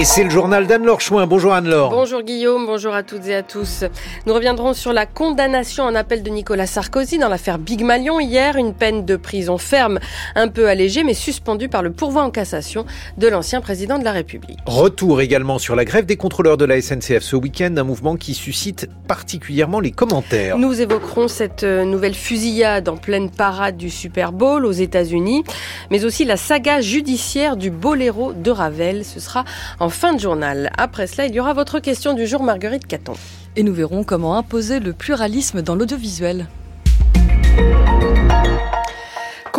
Et c'est le journal d'Anne-Laure Chouin. Bonjour Anne-Laure. Bonjour Guillaume, bonjour à toutes et à tous. Nous reviendrons sur la condamnation en appel de Nicolas Sarkozy dans l'affaire Big Malion. Hier, une peine de prison ferme un peu allégée mais suspendue par le pourvoi en cassation de l'ancien président de la République. Retour également sur la grève des contrôleurs de la SNCF ce week-end, un mouvement qui suscite particulièrement les commentaires. Nous évoquerons cette euh, nouvelle fusillade en pleine parade du Super Bowl aux États-Unis, mais aussi la saga judiciaire du Boléro de Ravel. Ce sera en fin de journal. Après cela, il y aura votre question du jour, Marguerite Caton. Et nous verrons comment imposer le pluralisme dans l'audiovisuel.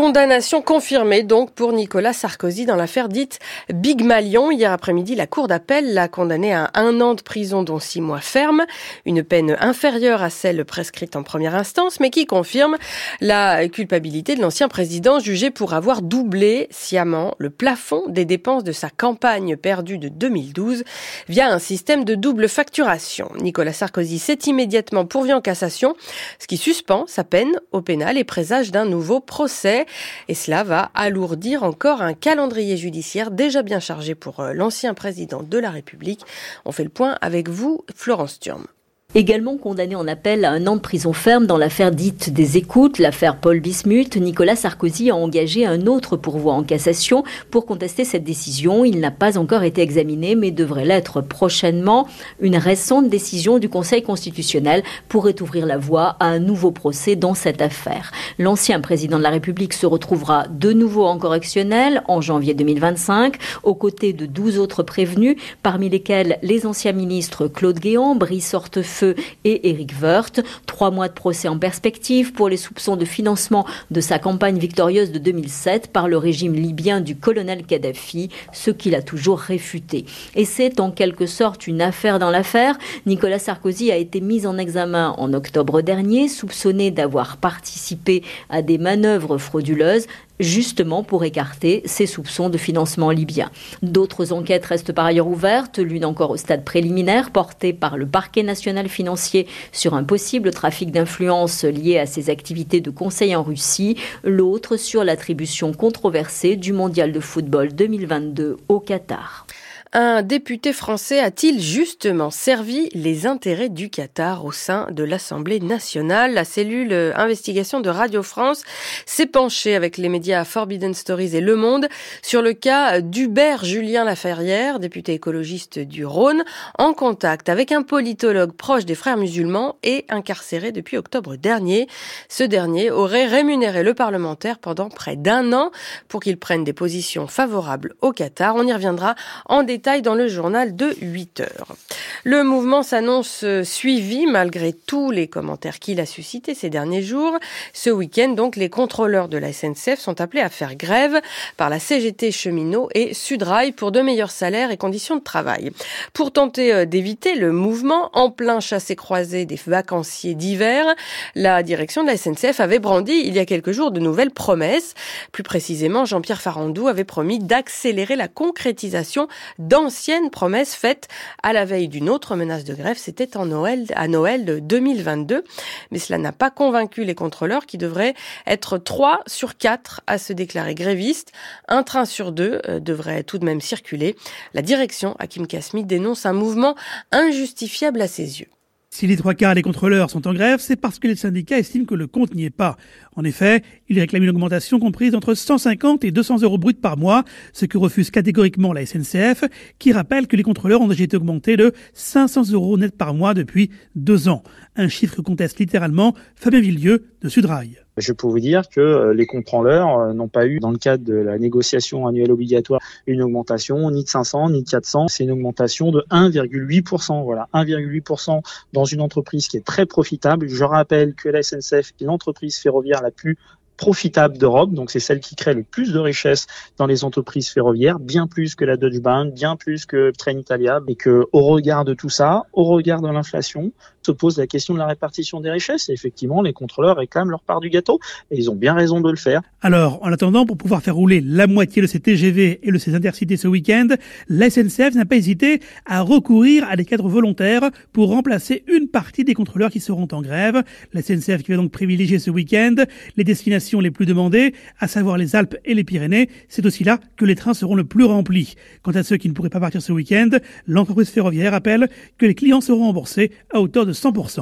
Condamnation confirmée donc pour Nicolas Sarkozy dans l'affaire dite Big Malion. Hier après-midi, la Cour d'appel l'a condamné à un an de prison dont six mois ferme, une peine inférieure à celle prescrite en première instance, mais qui confirme la culpabilité de l'ancien président jugé pour avoir doublé sciemment le plafond des dépenses de sa campagne perdue de 2012 via un système de double facturation. Nicolas Sarkozy s'est immédiatement pourvu en cassation, ce qui suspend sa peine au pénal et présage d'un nouveau procès. Et cela va alourdir encore un calendrier judiciaire déjà bien chargé pour euh, l'ancien président de la République. On fait le point avec vous, Florence Thurme. Également condamné en appel à un an de prison ferme dans l'affaire dite des écoutes, l'affaire Paul Bismuth, Nicolas Sarkozy a engagé un autre pourvoi en cassation pour contester cette décision. Il n'a pas encore été examiné, mais devrait l'être prochainement. Une récente décision du Conseil constitutionnel pourrait ouvrir la voie à un nouveau procès dans cette affaire. L'ancien président de la République se retrouvera de nouveau en correctionnel en janvier 2025, aux côtés de 12 autres prévenus, parmi lesquels les anciens ministres Claude Guéant, Brice Hortefeux, et Éric Woerth. Trois mois de procès en perspective pour les soupçons de financement de sa campagne victorieuse de 2007 par le régime libyen du colonel Kadhafi, ce qu'il a toujours réfuté. Et c'est en quelque sorte une affaire dans l'affaire. Nicolas Sarkozy a été mis en examen en octobre dernier, soupçonné d'avoir participé à des manœuvres frauduleuses justement pour écarter ses soupçons de financement libyen. D'autres enquêtes restent par ailleurs ouvertes, l'une encore au stade préliminaire, portée par le parquet national financier sur un possible trafic d'influence lié à ses activités de conseil en Russie, l'autre sur l'attribution controversée du mondial de football 2022 au Qatar. Un député français a-t-il justement servi les intérêts du Qatar au sein de l'Assemblée nationale? La cellule investigation de Radio France s'est penchée avec les médias Forbidden Stories et Le Monde sur le cas d'Hubert Julien Laferrière, député écologiste du Rhône, en contact avec un politologue proche des frères musulmans et incarcéré depuis octobre dernier. Ce dernier aurait rémunéré le parlementaire pendant près d'un an pour qu'il prenne des positions favorables au Qatar. On y reviendra en détail dans le journal de 8 heures. Le mouvement s'annonce suivi malgré tous les commentaires qu'il a suscités ces derniers jours. Ce week-end, donc, les contrôleurs de la SNCF sont appelés à faire grève par la CGT cheminot et Sudrail pour de meilleurs salaires et conditions de travail. Pour tenter euh, d'éviter le mouvement en plein chassé-croisé des vacanciers d'hiver, la direction de la SNCF avait brandi il y a quelques jours de nouvelles promesses. Plus précisément, Jean-Pierre Farandou avait promis d'accélérer la concrétisation d'anciennes promesses faites à la veille d'une autre menace de grève. C'était en Noël, à Noël de 2022. Mais cela n'a pas convaincu les contrôleurs qui devraient être 3 sur 4 à se déclarer grévistes. Un train sur deux euh, devrait tout de même circuler. La direction, Hakim Kasmi, dénonce un mouvement injustifiable à ses yeux. Si les trois quarts des contrôleurs sont en grève, c'est parce que les syndicats estiment que le compte n'y est pas. En effet, ils réclament une augmentation comprise entre 150 et 200 euros bruts par mois, ce que refuse catégoriquement la SNCF, qui rappelle que les contrôleurs ont déjà été augmentés de 500 euros net par mois depuis deux ans. Un chiffre que conteste littéralement Fabien Villieu de Sudrail. Je peux vous dire que euh, les contrôleurs euh, n'ont pas eu, dans le cadre de la négociation annuelle obligatoire, une augmentation ni de 500 ni de 400. C'est une augmentation de 1,8%. Voilà, 1,8% dans une entreprise qui est très profitable. Je rappelle que la SNCF est l'entreprise ferroviaire la plus profitable d'Europe, donc c'est celle qui crée le plus de richesses dans les entreprises ferroviaires, bien plus que la Deutsche Bahn, bien plus que Trenitalia, et que au regard de tout ça, au regard de l'inflation, se pose la question de la répartition des richesses. Et effectivement, les contrôleurs réclament leur part du gâteau, et ils ont bien raison de le faire. Alors, en attendant, pour pouvoir faire rouler la moitié de ces TGV et de ces intercités ce week-end, la SNCF n'a pas hésité à recourir à des cadres volontaires pour remplacer une partie des contrôleurs qui seront en grève. La SNCF qui va donc privilégier ce week-end les destinations les plus demandées, à savoir les Alpes et les Pyrénées. C'est aussi là que les trains seront le plus remplis. Quant à ceux qui ne pourraient pas partir ce week-end, l'entreprise ferroviaire appelle que les clients seront remboursés à hauteur de 100%.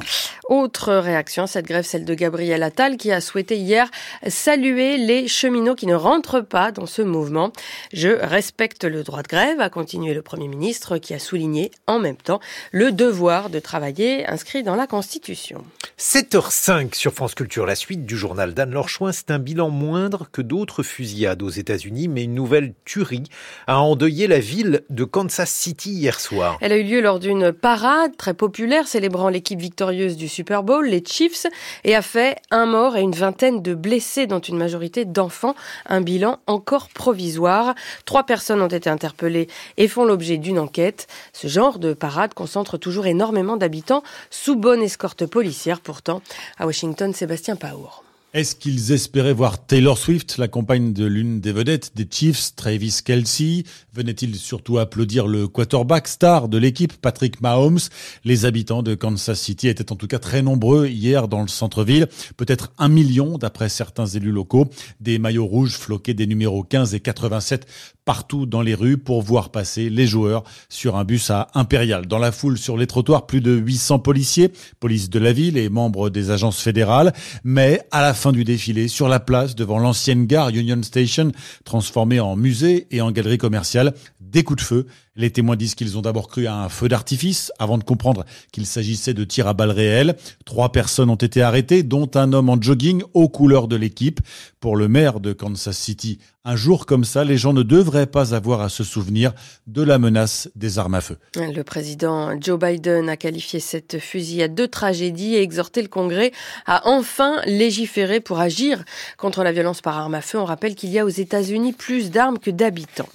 Autre réaction à cette grève, celle de Gabriel Attal qui a souhaité hier saluer les cheminots qui ne rentrent pas dans ce mouvement. Je respecte le droit de grève, a continué le Premier ministre qui a souligné en même temps le devoir de travailler inscrit dans la Constitution. 7h05 sur France Culture, la suite du journal d'Anne Lorchouin. C'est un bilan moindre que d'autres fusillades aux États-Unis, mais une nouvelle tuerie a endeuillé la ville de Kansas City hier soir. Elle a eu lieu lors d'une parade très populaire célébrant l'équipe victorieuse du Super Bowl, les Chiefs, et a fait un mort et une vingtaine de blessés, dont une majorité d'enfants. Un bilan encore provisoire. Trois personnes ont été interpellées et font l'objet d'une enquête. Ce genre de parade concentre toujours énormément d'habitants sous bonne escorte policière. Pourtant, à Washington, Sébastien Paour. Est-ce qu'ils espéraient voir Taylor Swift, la compagne de l'une des vedettes des Chiefs, Travis Kelsey Venaient-ils surtout applaudir le quarterback star de l'équipe, Patrick Mahomes? Les habitants de Kansas City étaient en tout cas très nombreux hier dans le centre-ville, peut-être un million d'après certains élus locaux. Des maillots rouges floqués des numéros 15 et 87 partout dans les rues pour voir passer les joueurs sur un bus à Impérial. Dans la foule sur les trottoirs, plus de 800 policiers, police de la ville et membres des agences fédérales. Mais à la fin du défilé, sur la place devant l'ancienne gare Union Station, transformée en musée et en galerie commerciale, des coups de feu. Les témoins disent qu'ils ont d'abord cru à un feu d'artifice avant de comprendre qu'il s'agissait de tirs à balles réelles. Trois personnes ont été arrêtées, dont un homme en jogging aux couleurs de l'équipe. Pour le maire de Kansas City, un jour comme ça, les gens ne devraient pas avoir à se souvenir de la menace des armes à feu. Le président Joe Biden a qualifié cette fusillade de tragédie et exhorté le Congrès à enfin légiférer pour agir contre la violence par arme à feu. On rappelle qu'il y a aux États-Unis plus d'armes que d'habitants.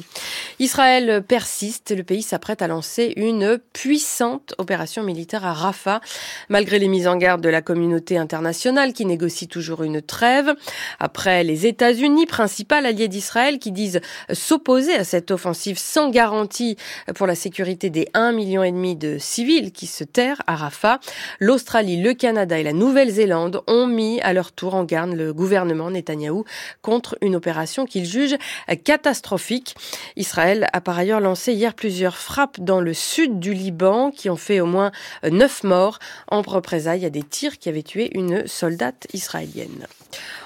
Israël persiste. Le pays s'apprête à lancer une puissante opération militaire à Rafah, malgré les mises en garde de la communauté internationale qui négocie toujours une trêve. Après les États-Unis, principal allié d'Israël, Israël qui disent s'opposer à cette offensive sans garantie pour la sécurité des 1,5 million de civils qui se terrent à Rafah. L'Australie, le Canada et la Nouvelle-Zélande ont mis à leur tour en garde le gouvernement Netanyahou contre une opération qu'ils jugent catastrophique. Israël a par ailleurs lancé hier plusieurs frappes dans le sud du Liban qui ont fait au moins 9 morts en représailles à des tirs qui avaient tué une soldate israélienne.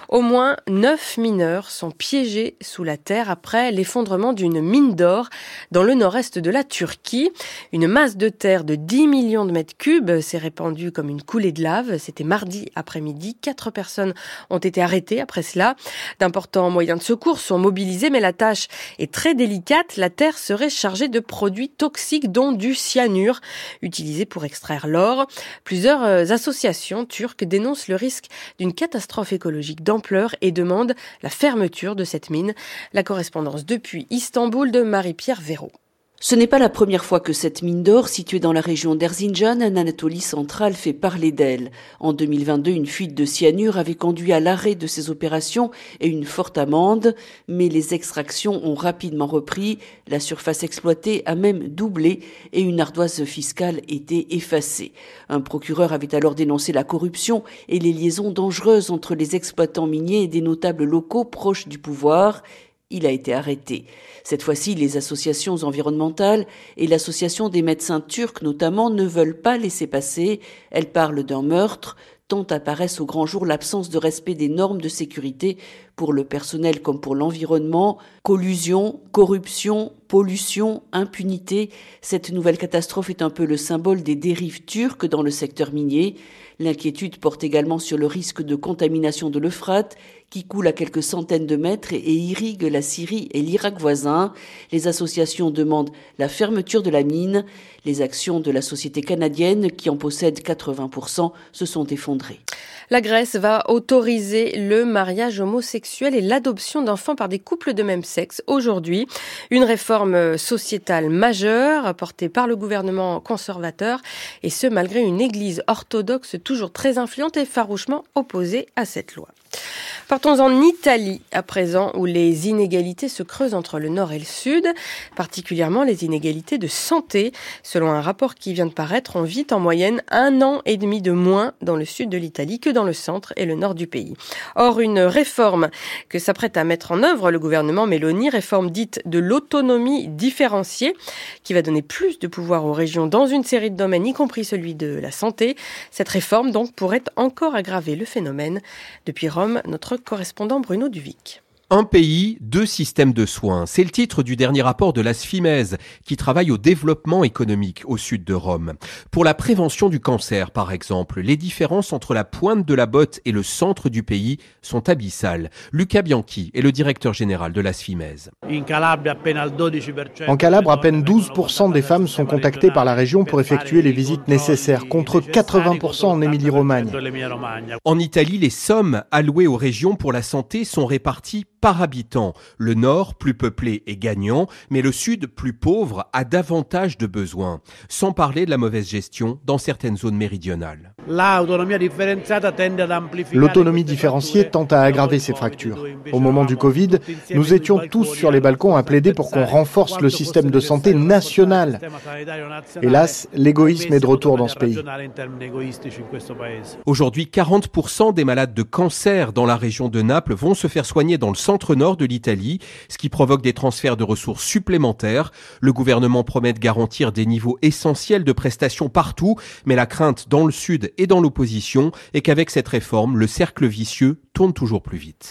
Au moins neuf mineurs sont piégés sous la terre après l'effondrement d'une mine d'or dans le nord-est de la Turquie. Une masse de terre de 10 millions de mètres cubes s'est répandue comme une coulée de lave. C'était mardi après-midi. Quatre personnes ont été arrêtées après cela. D'importants moyens de secours sont mobilisés, mais la tâche est très délicate. La terre serait chargée de produits toxiques, dont du cyanure, utilisé pour extraire l'or. Plusieurs euh, associations turques dénoncent le risque d'une catastrophe écologique dans et demande la fermeture de cette mine. La correspondance depuis Istanbul de Marie-Pierre Véraud. Ce n'est pas la première fois que cette mine d'or, située dans la région d'Erzincan, en Anatolie centrale, fait parler d'elle. En 2022, une fuite de cyanure avait conduit à l'arrêt de ces opérations et une forte amende, mais les extractions ont rapidement repris, la surface exploitée a même doublé et une ardoise fiscale était effacée. Un procureur avait alors dénoncé la corruption et les liaisons dangereuses entre les exploitants miniers et des notables locaux proches du pouvoir il a été arrêté. Cette fois-ci, les associations environnementales et l'association des médecins turcs notamment ne veulent pas laisser passer. Elles parlent d'un meurtre, tant apparaissent au grand jour l'absence de respect des normes de sécurité pour le personnel comme pour l'environnement, collusion, corruption, pollution, impunité. Cette nouvelle catastrophe est un peu le symbole des dérives turques dans le secteur minier. L'inquiétude porte également sur le risque de contamination de l'Euphrate qui coule à quelques centaines de mètres et irrigue la Syrie et l'Irak voisin. Les associations demandent la fermeture de la mine. Les actions de la société canadienne, qui en possède 80%, se sont effondrées. La Grèce va autoriser le mariage homosexuel et l'adoption d'enfants par des couples de même sexe aujourd'hui. Une réforme sociétale majeure portée par le gouvernement conservateur et ce malgré une église orthodoxe toujours très influente et farouchement opposée à cette loi. Partons en Italie à présent, où les inégalités se creusent entre le nord et le sud, particulièrement les inégalités de santé. Selon un rapport qui vient de paraître, on vit en moyenne un an et demi de moins dans le sud de l'Italie que dans le centre et le nord du pays. Or, une réforme que s'apprête à mettre en œuvre le gouvernement Mélanie, réforme dite de l'autonomie différenciée, qui va donner plus de pouvoir aux régions dans une série de domaines, y compris celui de la santé. Cette réforme, donc, pourrait encore aggraver le phénomène. Depuis Rome, notre correspondant Bruno Duvic. Un pays, deux systèmes de soins. C'est le titre du dernier rapport de la SFIMES, qui travaille au développement économique au sud de Rome. Pour la prévention du cancer, par exemple, les différences entre la pointe de la botte et le centre du pays sont abyssales. Luca Bianchi est le directeur général de la SFIMES. En Calabre, à peine 12% des femmes sont contactées par la région pour effectuer les visites nécessaires, contre 80% en Émilie-Romagne. En Italie, les sommes allouées aux régions pour la santé sont réparties par habitant. Le nord, plus peuplé, est gagnant, mais le sud, plus pauvre, a davantage de besoins. Sans parler de la mauvaise gestion dans certaines zones méridionales. L'autonomie différenciée tend à aggraver ces fractures. Au moment du Covid, nous étions tous sur les balcons à plaider pour qu'on renforce le système de santé national. Hélas, l'égoïsme est de retour dans ce pays. Aujourd'hui, 40% des malades de cancer dans la région de Naples vont se faire soigner dans le centre-nord de l'Italie, ce qui provoque des transferts de ressources supplémentaires. Le gouvernement promet de garantir des niveaux essentiels de prestations partout, mais la crainte dans le sud et dans l'opposition est qu'avec cette réforme, le cercle vicieux toujours plus vite.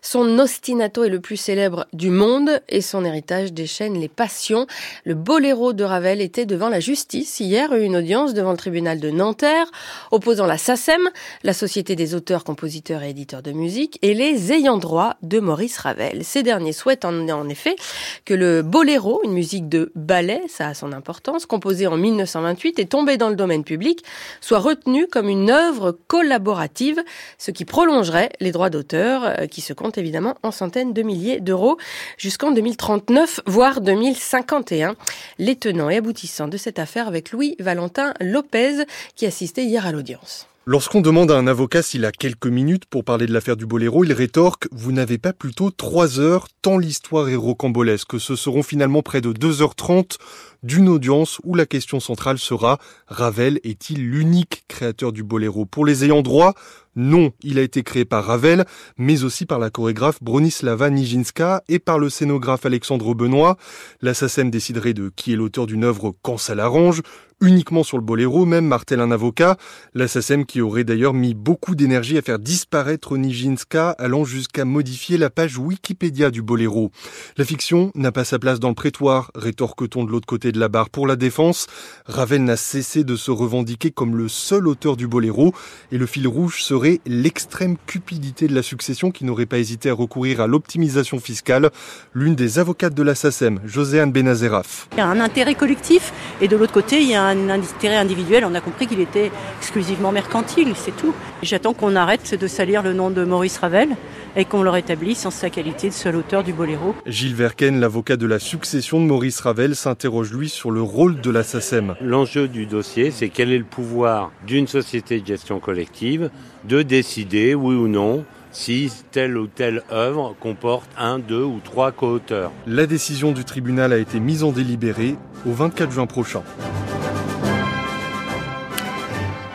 Son ostinato est le plus célèbre du monde et son héritage déchaîne les passions. Le boléro de Ravel était devant la justice hier, une audience devant le tribunal de Nanterre, opposant la SACEM, la Société des auteurs, compositeurs et éditeurs de musique, et les ayants droit de Maurice Ravel. Ces derniers souhaitent en, effet que le boléro, une musique de ballet, ça a son importance, composée en 1928 et tombée dans le domaine public, soit retenu comme une œuvre collaborative, ce qui prolongerait les droits d'auteur euh, qui se comptent évidemment en centaines de milliers d'euros jusqu'en 2039, voire 2051. Les tenants et aboutissants de cette affaire avec Louis Valentin Lopez qui assistait hier à l'audience. Lorsqu'on demande à un avocat s'il a quelques minutes pour parler de l'affaire du Boléro, il rétorque Vous n'avez pas plutôt trois heures, tant l'histoire est rocambolesque. Ce seront finalement près de 2h30 d'une audience où la question centrale sera Ravel est-il l'unique créateur du boléro? Pour les ayants droit, non, il a été créé par Ravel, mais aussi par la chorégraphe Bronislava Nijinska et par le scénographe Alexandre Benoît. La SACEM déciderait de qui est l'auteur d'une œuvre quand ça l'arrange, uniquement sur le boléro, même martel un avocat. La qui aurait d'ailleurs mis beaucoup d'énergie à faire disparaître Nijinska, allant jusqu'à modifier la page Wikipédia du boléro. La fiction n'a pas sa place dans le prétoire, rétorque-t-on de l'autre côté de la barre pour la défense? Ravel n'a cessé de se revendiquer comme le seul auteur du boléro, et le fil rouge serait l'extrême cupidité de la succession qui n'aurait pas hésité à recourir à l'optimisation fiscale. L'une des avocates de la SACEM, Joséane Benazeraf. Il y a un intérêt collectif et de l'autre côté, il y a intérêt individuel. On a compris qu'il était exclusivement mercantile, c'est tout. J'attends qu'on arrête de salir le nom de Maurice Ravel et qu'on le rétablisse en sa qualité de seul auteur du boléro. Gilles Verken, l'avocat de la succession de Maurice Ravel, s'interroge lui sur le rôle de la SACEM. L'enjeu du dossier, c'est quel est le pouvoir d'une société de gestion collective de décider, oui ou non, si telle ou telle œuvre comporte un, deux ou trois co-auteurs. La décision du tribunal a été mise en délibéré au 24 juin prochain.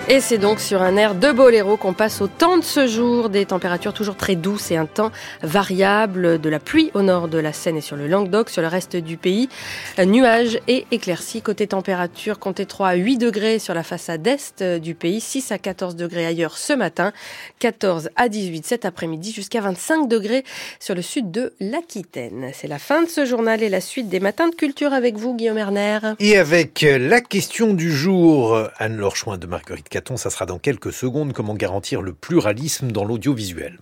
Et c'est donc sur un air de boléro qu'on passe au temps de ce jour, des températures toujours très douces et un temps variable, de la pluie au nord de la Seine et sur le Languedoc, sur le reste du pays, nuages et éclaircies. Côté température, comptez 3 à 8 degrés sur la façade est du pays, 6 à 14 degrés ailleurs ce matin, 14 à 18 cet après-midi, jusqu'à 25 degrés sur le sud de l'Aquitaine. C'est la fin de ce journal et la suite des matins de culture avec vous, Guillaume Erner. Et avec la question du jour, Anne-Laure de Marguerite Caton, ça sera dans quelques secondes. Comment garantir le pluralisme dans l'audiovisuel